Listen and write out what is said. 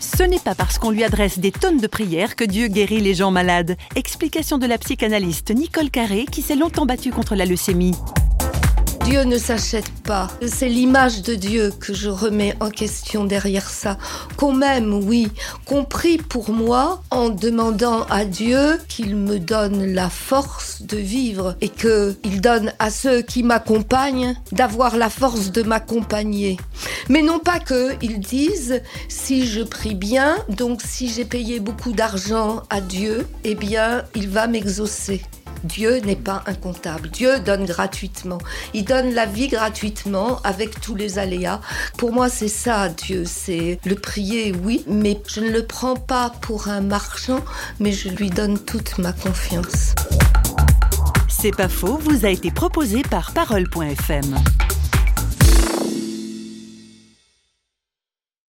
Ce n'est pas parce qu'on lui adresse des tonnes de prières que Dieu guérit les gens malades. Explication de la psychanalyste Nicole Carré qui s'est longtemps battue contre la leucémie. Dieu ne s'achète pas. C'est l'image de Dieu que je remets en question derrière ça. Qu'on m'aime, oui. Qu'on prie pour moi en demandant à Dieu qu'il me donne la force de vivre et qu'il donne à ceux qui m'accompagnent d'avoir la force de m'accompagner. Mais non pas qu'ils disent si je prie bien, donc si j'ai payé beaucoup d'argent à Dieu, eh bien, il va m'exaucer. Dieu n'est pas incontable. Dieu donne gratuitement. Il donne la vie gratuitement avec tous les aléas. Pour moi, c'est ça, Dieu. C'est le prier, oui, mais je ne le prends pas pour un marchand, mais je lui donne toute ma confiance. C'est pas faux, vous a été proposé par Parole.fm.